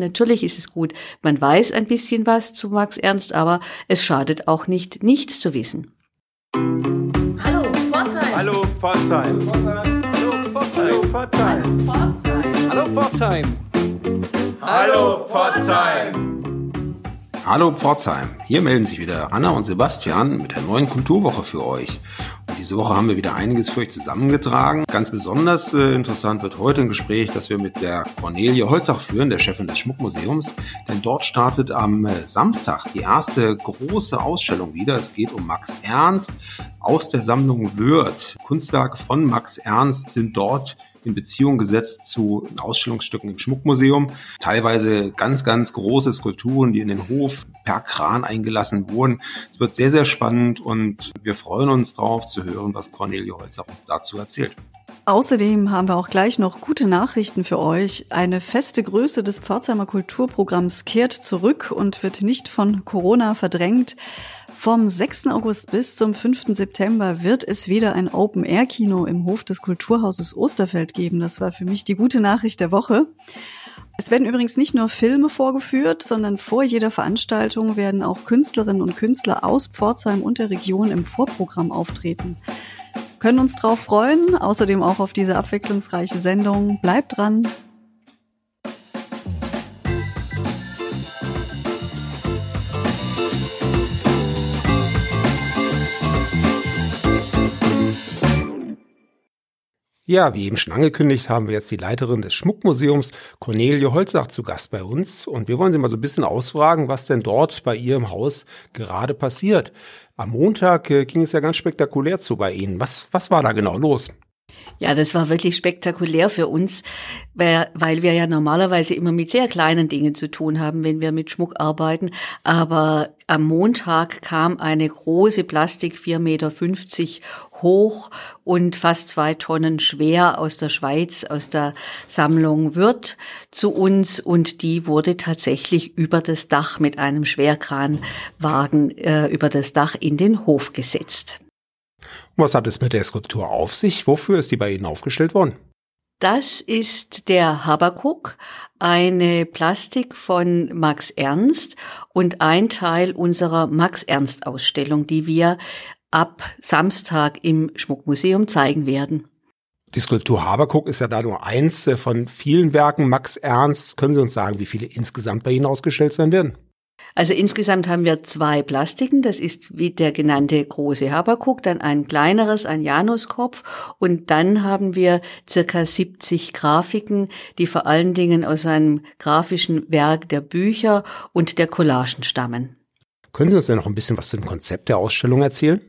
Natürlich ist es gut, man weiß ein bisschen was zu Max Ernst, aber es schadet auch nicht, nichts zu wissen. Hallo Pforzheim. Hallo Pforzheim. Hallo Pforzheim. Hallo Pforzheim. Hallo Pforzheim. Hallo Pforzheim. Hallo Pforzheim, hier melden sich wieder Anna und Sebastian mit der neuen Kulturwoche für euch. Diese Woche haben wir wieder einiges für euch zusammengetragen. Ganz besonders äh, interessant wird heute ein Gespräch, das wir mit der Cornelie Holzach führen, der Chefin des Schmuckmuseums. Denn dort startet am äh, Samstag die erste große Ausstellung wieder. Es geht um Max Ernst aus der Sammlung Wörth. Kunstwerke von Max Ernst sind dort in Beziehung gesetzt zu Ausstellungsstücken im Schmuckmuseum. Teilweise ganz, ganz große Skulpturen, die in den Hof per Kran eingelassen wurden. Es wird sehr, sehr spannend und wir freuen uns darauf zu hören, was Cornelie Holzer uns dazu erzählt. Außerdem haben wir auch gleich noch gute Nachrichten für euch. Eine feste Größe des Pforzheimer Kulturprogramms kehrt zurück und wird nicht von Corona verdrängt. Vom 6. August bis zum 5. September wird es wieder ein Open-Air-Kino im Hof des Kulturhauses Osterfeld geben. Das war für mich die gute Nachricht der Woche. Es werden übrigens nicht nur Filme vorgeführt, sondern vor jeder Veranstaltung werden auch Künstlerinnen und Künstler aus Pforzheim und der Region im Vorprogramm auftreten. Können uns drauf freuen, außerdem auch auf diese abwechslungsreiche Sendung. Bleibt dran, Ja, wie eben schon angekündigt, haben wir jetzt die Leiterin des Schmuckmuseums, Cornelie Holzach, zu Gast bei uns. Und wir wollen Sie mal so ein bisschen ausfragen, was denn dort bei ihr im Haus gerade passiert. Am Montag äh, ging es ja ganz spektakulär zu bei Ihnen. Was, was war da genau los? Ja, das war wirklich spektakulär für uns, weil, wir ja normalerweise immer mit sehr kleinen Dingen zu tun haben, wenn wir mit Schmuck arbeiten. Aber am Montag kam eine große Plastik, 4,50 Meter hoch und fast zwei Tonnen schwer aus der Schweiz, aus der Sammlung Wirth zu uns und die wurde tatsächlich über das Dach mit einem Schwerkranwagen äh, über das Dach in den Hof gesetzt. Was hat es mit der Skulptur auf sich? Wofür ist die bei Ihnen aufgestellt worden? Das ist der Habakuk, eine Plastik von Max Ernst und ein Teil unserer Max Ernst Ausstellung, die wir ab Samstag im Schmuckmuseum zeigen werden. Die Skulptur Habakuk ist ja da nur eins äh, von vielen Werken Max Ernst. Können Sie uns sagen, wie viele insgesamt bei Ihnen ausgestellt sein werden? Also insgesamt haben wir zwei Plastiken. Das ist wie der genannte große Habakuk, dann ein kleineres, ein Januskopf und dann haben wir circa 70 Grafiken, die vor allen Dingen aus einem grafischen Werk der Bücher und der Collagen stammen. Können Sie uns denn noch ein bisschen was zu dem Konzept der Ausstellung erzählen?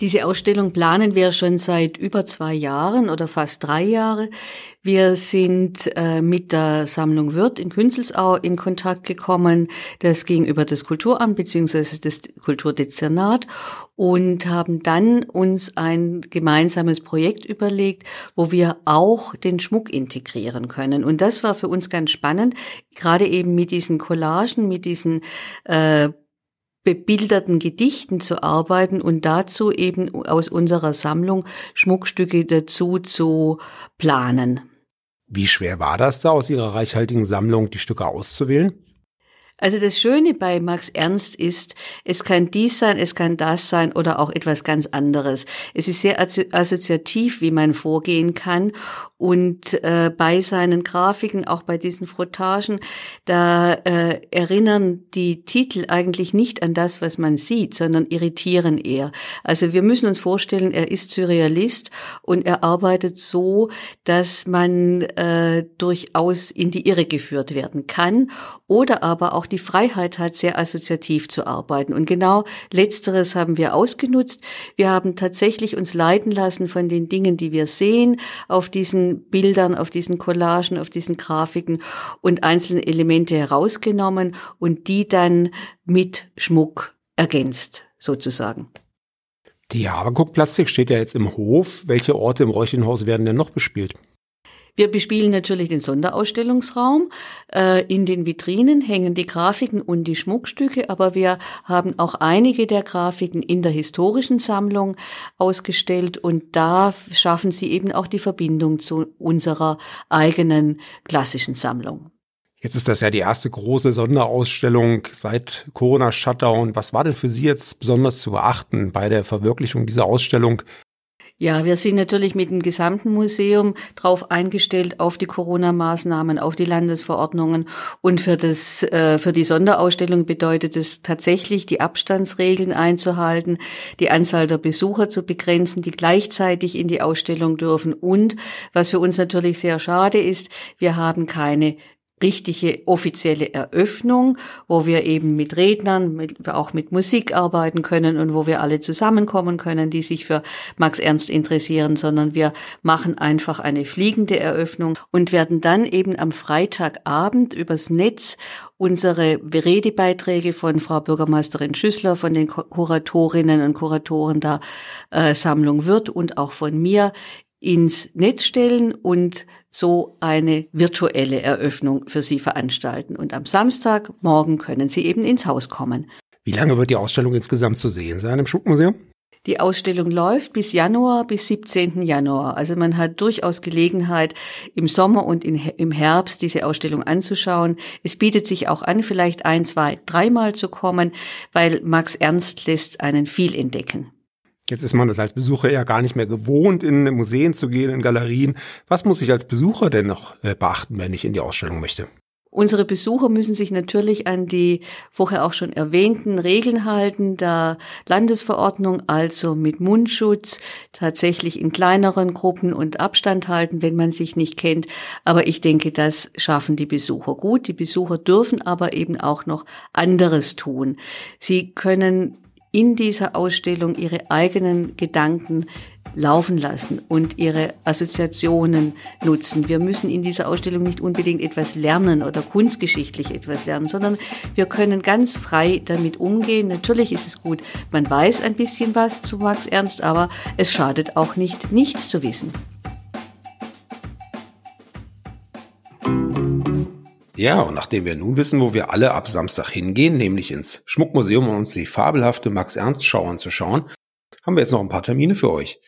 Diese Ausstellung planen wir schon seit über zwei Jahren oder fast drei Jahre. Wir sind äh, mit der Sammlung Wirth in Künzelsau in Kontakt gekommen. Das ging über das Kulturamt beziehungsweise das Kulturdezernat und haben dann uns ein gemeinsames Projekt überlegt, wo wir auch den Schmuck integrieren können. Und das war für uns ganz spannend, gerade eben mit diesen Collagen, mit diesen äh, bebilderten Gedichten zu arbeiten und dazu eben aus unserer Sammlung Schmuckstücke dazu zu planen. Wie schwer war das da, aus Ihrer reichhaltigen Sammlung die Stücke auszuwählen? Also das Schöne bei Max Ernst ist, es kann dies sein, es kann das sein oder auch etwas ganz anderes. Es ist sehr assoziativ, wie man vorgehen kann. Und äh, bei seinen Grafiken, auch bei diesen Frottagen, da äh, erinnern die Titel eigentlich nicht an das, was man sieht, sondern irritieren eher. Also wir müssen uns vorstellen, er ist Surrealist und er arbeitet so, dass man äh, durchaus in die Irre geführt werden kann oder aber auch die Freiheit hat, sehr assoziativ zu arbeiten. Und genau letzteres haben wir ausgenutzt. Wir haben tatsächlich uns leiten lassen von den Dingen, die wir sehen auf diesen Bildern, auf diesen Collagen, auf diesen Grafiken und einzelne Elemente herausgenommen und die dann mit Schmuck ergänzt, sozusagen. Die Habakuk-Plastik steht ja jetzt im Hof. Welche Orte im Räuchenhaus werden denn noch bespielt? Wir bespielen natürlich den Sonderausstellungsraum. Äh, in den Vitrinen hängen die Grafiken und die Schmuckstücke, aber wir haben auch einige der Grafiken in der historischen Sammlung ausgestellt und da schaffen sie eben auch die Verbindung zu unserer eigenen klassischen Sammlung. Jetzt ist das ja die erste große Sonderausstellung seit Corona-Shutdown. Was war denn für Sie jetzt besonders zu beachten bei der Verwirklichung dieser Ausstellung? Ja, wir sind natürlich mit dem gesamten Museum darauf eingestellt, auf die Corona-Maßnahmen, auf die Landesverordnungen. Und für, das, äh, für die Sonderausstellung bedeutet es tatsächlich, die Abstandsregeln einzuhalten, die Anzahl der Besucher zu begrenzen, die gleichzeitig in die Ausstellung dürfen. Und was für uns natürlich sehr schade ist, wir haben keine richtige offizielle Eröffnung, wo wir eben mit Rednern, mit, auch mit Musik arbeiten können und wo wir alle zusammenkommen können, die sich für Max Ernst interessieren, sondern wir machen einfach eine fliegende Eröffnung und werden dann eben am Freitagabend übers Netz unsere Redebeiträge von Frau Bürgermeisterin Schüssler, von den Kuratorinnen und Kuratoren der äh, Sammlung wird und auch von mir ins Netz stellen und so eine virtuelle Eröffnung für Sie veranstalten. Und am Samstag morgen können Sie eben ins Haus kommen. Wie lange wird die Ausstellung insgesamt zu sehen sein im Schmuckmuseum? Die Ausstellung läuft bis Januar, bis 17. Januar. Also man hat durchaus Gelegenheit, im Sommer und in, im Herbst diese Ausstellung anzuschauen. Es bietet sich auch an, vielleicht ein, zwei, dreimal zu kommen, weil Max Ernst lässt einen viel entdecken. Jetzt ist man das als Besucher ja gar nicht mehr gewohnt, in Museen zu gehen, in Galerien. Was muss ich als Besucher denn noch äh, beachten, wenn ich in die Ausstellung möchte? Unsere Besucher müssen sich natürlich an die vorher auch schon erwähnten Regeln halten, der Landesverordnung, also mit Mundschutz, tatsächlich in kleineren Gruppen und Abstand halten, wenn man sich nicht kennt. Aber ich denke, das schaffen die Besucher gut. Die Besucher dürfen aber eben auch noch anderes tun. Sie können in dieser Ausstellung ihre eigenen Gedanken laufen lassen und ihre Assoziationen nutzen. Wir müssen in dieser Ausstellung nicht unbedingt etwas lernen oder kunstgeschichtlich etwas lernen, sondern wir können ganz frei damit umgehen. Natürlich ist es gut, man weiß ein bisschen was zu Max Ernst, aber es schadet auch nicht, nichts zu wissen. Ja, und nachdem wir nun wissen, wo wir alle ab Samstag hingehen, nämlich ins Schmuckmuseum, um uns die fabelhafte Max-Ernst-Schau anzuschauen, haben wir jetzt noch ein paar Termine für euch.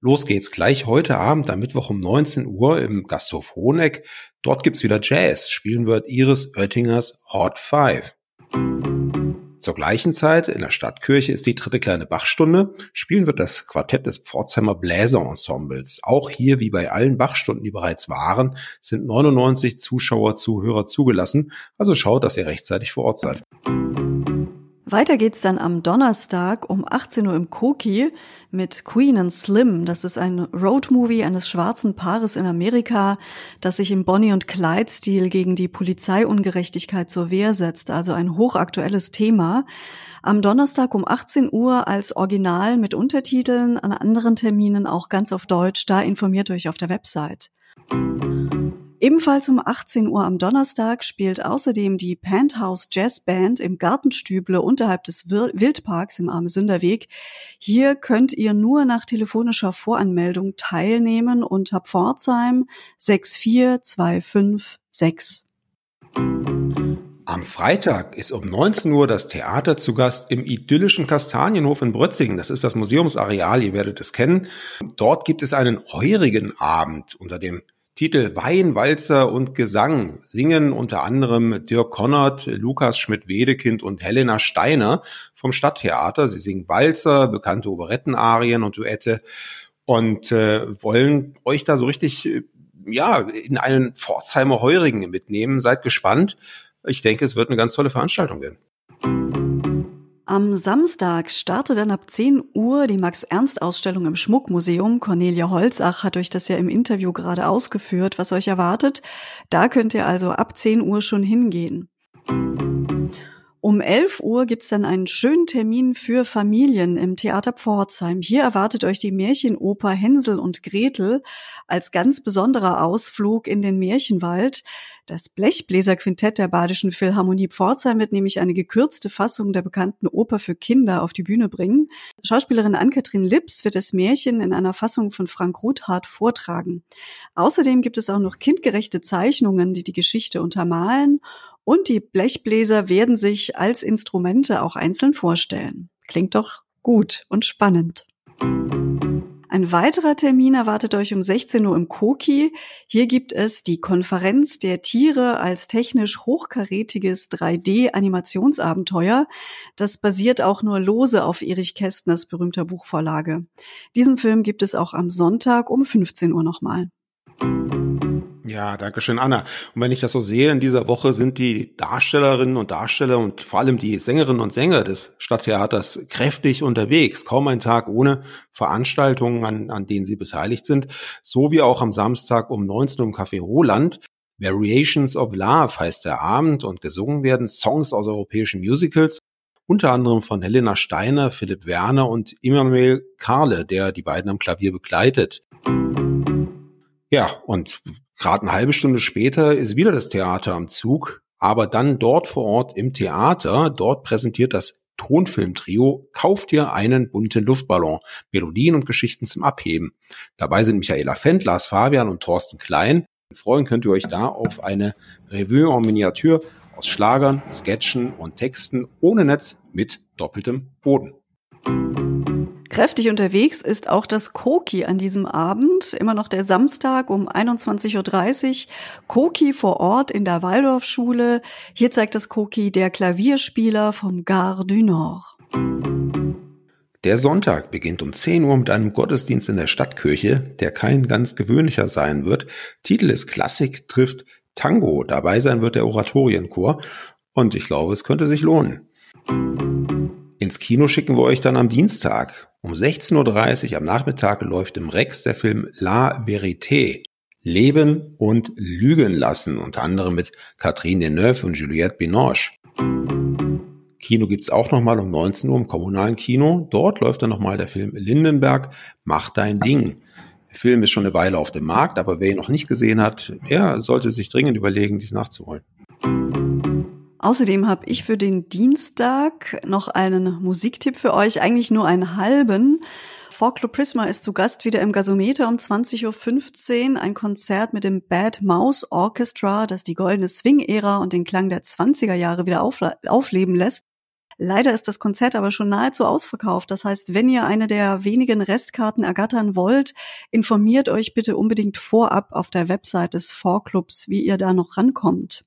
Los geht's gleich heute Abend am Mittwoch um 19 Uhr im Gasthof Honeck. Dort gibt's wieder Jazz. Spielen wird Iris Oettingers Hot Five. Zur gleichen Zeit in der Stadtkirche ist die dritte kleine Bachstunde. Spielen wird das Quartett des Pforzheimer Bläserensembles. Auch hier, wie bei allen Bachstunden, die bereits waren, sind 99 Zuschauer, Zuhörer zugelassen. Also schaut, dass ihr rechtzeitig vor Ort seid. Weiter geht's dann am Donnerstag um 18 Uhr im Koki mit Queen and Slim. Das ist ein Roadmovie eines schwarzen Paares in Amerika, das sich im Bonnie und Clyde-Stil gegen die Polizeiungerechtigkeit zur Wehr setzt. Also ein hochaktuelles Thema. Am Donnerstag um 18 Uhr als Original mit Untertiteln, an anderen Terminen auch ganz auf Deutsch. Da informiert euch auf der Website. Ebenfalls um 18 Uhr am Donnerstag spielt außerdem die Penthouse Jazz Band im Gartenstüble unterhalb des Wildparks im Armesünderweg. Hier könnt ihr nur nach telefonischer Voranmeldung teilnehmen unter Pforzheim 64256. Am Freitag ist um 19 Uhr das Theater zu Gast im idyllischen Kastanienhof in Brötzingen. Das ist das Museumsareal, ihr werdet es kennen. Dort gibt es einen heurigen Abend unter dem Titel Wein, Walzer und Gesang singen unter anderem Dirk Konnert, Lukas Schmidt-Wedekind und Helena Steiner vom Stadttheater. Sie singen Walzer, bekannte Operettenarien und Duette und äh, wollen euch da so richtig äh, ja in einen Pforzheimer Heurigen mitnehmen. Seid gespannt. Ich denke, es wird eine ganz tolle Veranstaltung werden. Am Samstag startet dann ab 10 Uhr die Max-Ernst-Ausstellung im Schmuckmuseum. Cornelia Holzach hat euch das ja im Interview gerade ausgeführt, was euch erwartet. Da könnt ihr also ab 10 Uhr schon hingehen. Um 11 Uhr gibt's dann einen schönen Termin für Familien im Theater Pforzheim. Hier erwartet euch die Märchenoper Hänsel und Gretel als ganz besonderer Ausflug in den Märchenwald. Das Blechbläserquintett der Badischen Philharmonie Pforzheim wird nämlich eine gekürzte Fassung der bekannten Oper für Kinder auf die Bühne bringen. Schauspielerin Ann-Kathrin Lips wird das Märchen in einer Fassung von Frank Ruthhardt vortragen. Außerdem gibt es auch noch kindgerechte Zeichnungen, die die Geschichte untermalen und die Blechbläser werden sich als Instrumente auch einzeln vorstellen. Klingt doch gut und spannend. Ein weiterer Termin erwartet euch um 16 Uhr im Koki. Hier gibt es die Konferenz der Tiere als technisch hochkarätiges 3D-Animationsabenteuer. Das basiert auch nur lose auf Erich Kästners berühmter Buchvorlage. Diesen Film gibt es auch am Sonntag um 15 Uhr nochmal. Ja, danke schön, Anna. Und wenn ich das so sehe, in dieser Woche sind die Darstellerinnen und Darsteller und vor allem die Sängerinnen und Sänger des Stadttheaters kräftig unterwegs. Kaum ein Tag ohne Veranstaltungen, an, an denen sie beteiligt sind. So wie auch am Samstag um 19 Uhr im Café Roland. Variations of Love heißt der Abend und gesungen werden Songs aus europäischen Musicals. Unter anderem von Helena Steiner, Philipp Werner und Immanuel Karle, der die beiden am Klavier begleitet. Ja, und gerade eine halbe Stunde später ist wieder das Theater am Zug, aber dann dort vor Ort im Theater, dort präsentiert das Tonfilmtrio Kauft dir einen bunten Luftballon, Melodien und Geschichten zum Abheben. Dabei sind Michaela Fendt, Lars Fabian und Thorsten Klein. Freuen könnt ihr euch da auf eine Revue en Miniatur aus Schlagern, Sketchen und Texten ohne Netz mit doppeltem Boden. Kräftig unterwegs ist auch das Koki an diesem Abend, immer noch der Samstag um 21.30 Uhr. Koki vor Ort in der Waldorfschule. Hier zeigt das Koki der Klavierspieler vom Gare du Nord. Der Sonntag beginnt um 10 Uhr mit einem Gottesdienst in der Stadtkirche, der kein ganz gewöhnlicher sein wird. Titel ist Klassik trifft Tango. Dabei sein wird der Oratorienchor. Und ich glaube, es könnte sich lohnen. Ins Kino schicken wir euch dann am Dienstag. Um 16.30 Uhr am Nachmittag läuft im Rex der Film La Vérité. Leben und Lügen lassen, unter anderem mit Catherine Deneuve und Juliette Binoche. Kino gibt's auch nochmal um 19 Uhr im kommunalen Kino. Dort läuft dann nochmal der Film Lindenberg, Mach dein Ding. Der Film ist schon eine Weile auf dem Markt, aber wer ihn noch nicht gesehen hat, der sollte sich dringend überlegen, dies nachzuholen. Außerdem habe ich für den Dienstag noch einen Musiktipp für euch, eigentlich nur einen halben. Folklore Prisma ist zu Gast wieder im Gasometer um 20.15 Uhr. Ein Konzert mit dem Bad Mouse Orchestra, das die goldene Swing-Ära und den Klang der 20er Jahre wieder aufleben lässt. Leider ist das Konzert aber schon nahezu ausverkauft. Das heißt, wenn ihr eine der wenigen Restkarten ergattern wollt, informiert euch bitte unbedingt vorab auf der Website des Vorclubs, wie ihr da noch rankommt.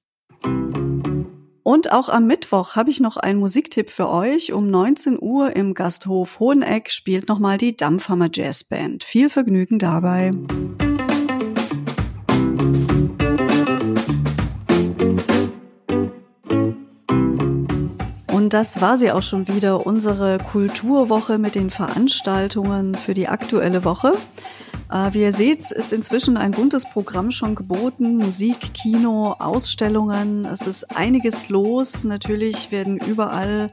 Und auch am Mittwoch habe ich noch einen Musiktipp für euch. Um 19 Uhr im Gasthof Hoheneck spielt nochmal die Dampfhammer Jazz Band. Viel Vergnügen dabei. Und das war sie auch schon wieder, unsere Kulturwoche mit den Veranstaltungen für die aktuelle Woche. Äh, wie ihr seht, ist inzwischen ein buntes Programm schon geboten. Musik, Kino, Ausstellungen. Es ist einiges los. Natürlich werden überall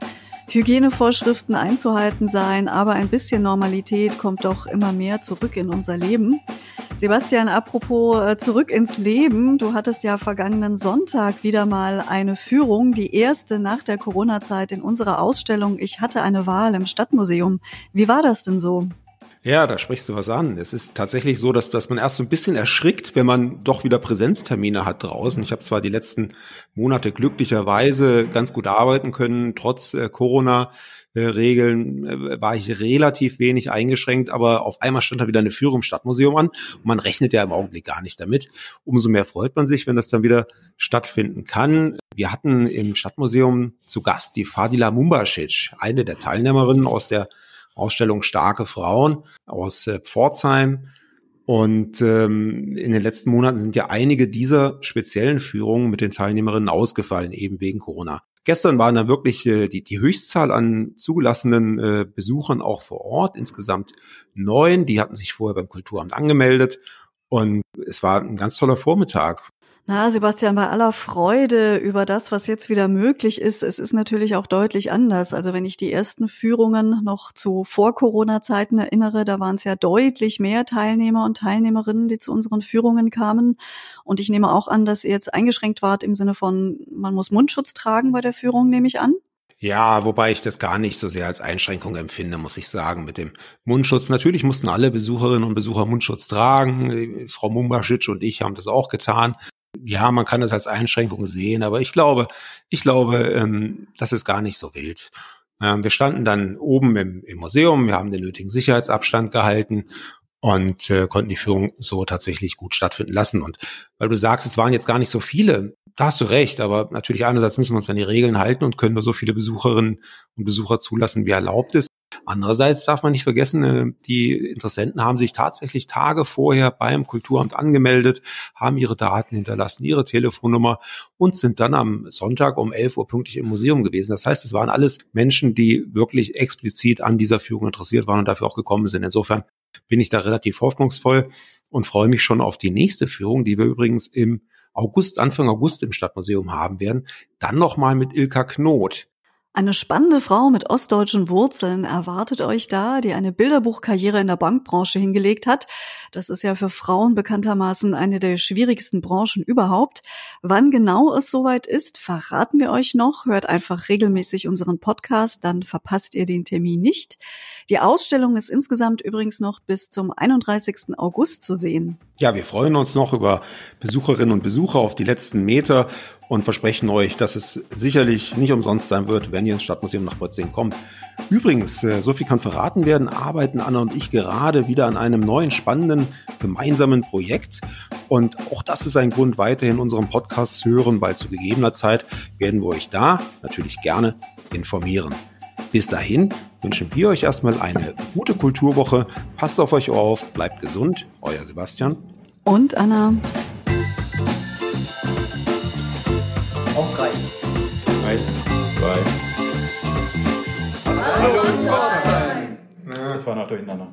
Hygienevorschriften einzuhalten sein, aber ein bisschen Normalität kommt doch immer mehr zurück in unser Leben. Sebastian, apropos äh, zurück ins Leben. Du hattest ja vergangenen Sonntag wieder mal eine Führung, die erste nach der Corona-Zeit in unserer Ausstellung Ich hatte eine Wahl im Stadtmuseum. Wie war das denn so? Ja, da sprichst du was an. Es ist tatsächlich so, dass, dass man erst so ein bisschen erschrickt, wenn man doch wieder Präsenztermine hat draußen. Ich habe zwar die letzten Monate glücklicherweise ganz gut arbeiten können, trotz äh, Corona. Regeln äh, war ich relativ wenig eingeschränkt, aber auf einmal stand da wieder eine Führung im Stadtmuseum an und man rechnet ja im Augenblick gar nicht damit. Umso mehr freut man sich, wenn das dann wieder stattfinden kann. Wir hatten im Stadtmuseum zu Gast die Fadila Mumbasic, eine der Teilnehmerinnen aus der Ausstellung Starke Frauen aus äh, Pforzheim. Und ähm, in den letzten Monaten sind ja einige dieser speziellen Führungen mit den Teilnehmerinnen ausgefallen, eben wegen Corona. Gestern waren da wirklich äh, die, die Höchstzahl an zugelassenen äh, Besuchern auch vor Ort, insgesamt neun. Die hatten sich vorher beim Kulturamt angemeldet. Und es war ein ganz toller Vormittag. Na, Sebastian, bei aller Freude über das, was jetzt wieder möglich ist, es ist natürlich auch deutlich anders. Also wenn ich die ersten Führungen noch zu Vor-Corona-Zeiten erinnere, da waren es ja deutlich mehr Teilnehmer und Teilnehmerinnen, die zu unseren Führungen kamen. Und ich nehme auch an, dass ihr jetzt eingeschränkt wart im Sinne von, man muss Mundschutz tragen bei der Führung, nehme ich an. Ja, wobei ich das gar nicht so sehr als Einschränkung empfinde, muss ich sagen, mit dem Mundschutz. Natürlich mussten alle Besucherinnen und Besucher Mundschutz tragen. Frau Mumbasic und ich haben das auch getan ja, man kann das als Einschränkung sehen, aber ich glaube, ich glaube, ähm, das ist gar nicht so wild. Ähm, wir standen dann oben im, im Museum, wir haben den nötigen Sicherheitsabstand gehalten und äh, konnten die Führung so tatsächlich gut stattfinden lassen. Und weil du sagst, es waren jetzt gar nicht so viele, da hast du recht, aber natürlich einerseits müssen wir uns an die Regeln halten und können nur so viele Besucherinnen und Besucher zulassen, wie erlaubt ist. Andererseits darf man nicht vergessen, äh, die Interessenten haben sich tatsächlich Tage vorher beim Kulturamt angemeldet, haben ihre Daten hinterlassen, ihre Telefonnummer und sind dann am Sonntag um 11 Uhr pünktlich im Museum gewesen. Das heißt, es waren alles Menschen, die wirklich explizit an dieser Führung interessiert waren und dafür auch gekommen sind. Insofern bin ich da relativ hoffnungsvoll und freue mich schon auf die nächste Führung, die wir übrigens im August, Anfang August im Stadtmuseum haben werden. Dann nochmal mit Ilka Knot. Eine spannende Frau mit ostdeutschen Wurzeln erwartet euch da, die eine Bilderbuchkarriere in der Bankbranche hingelegt hat. Das ist ja für Frauen bekanntermaßen eine der schwierigsten Branchen überhaupt. Wann genau es soweit ist, verraten wir euch noch. Hört einfach regelmäßig unseren Podcast, dann verpasst ihr den Termin nicht. Die Ausstellung ist insgesamt übrigens noch bis zum 31. August zu sehen. Ja, wir freuen uns noch über Besucherinnen und Besucher auf die letzten Meter und versprechen euch, dass es sicherlich nicht umsonst sein wird, wenn ihr ins Stadtmuseum nach Potsdam kommt. Übrigens, äh, so viel kann verraten werden, arbeiten Anna und ich gerade wieder an einem neuen spannenden gemeinsamen Projekt. Und auch das ist ein Grund, weiterhin unseren Podcast zu hören, weil zu gegebener Zeit werden wir euch da natürlich gerne informieren. Bis dahin wünschen wir euch erstmal eine gute Kulturwoche. Passt auf euch auf, bleibt gesund. Euer Sebastian. Und Anna. Auf drei. Eins, zwei. Hallo Pforzheim. Das war noch durcheinander.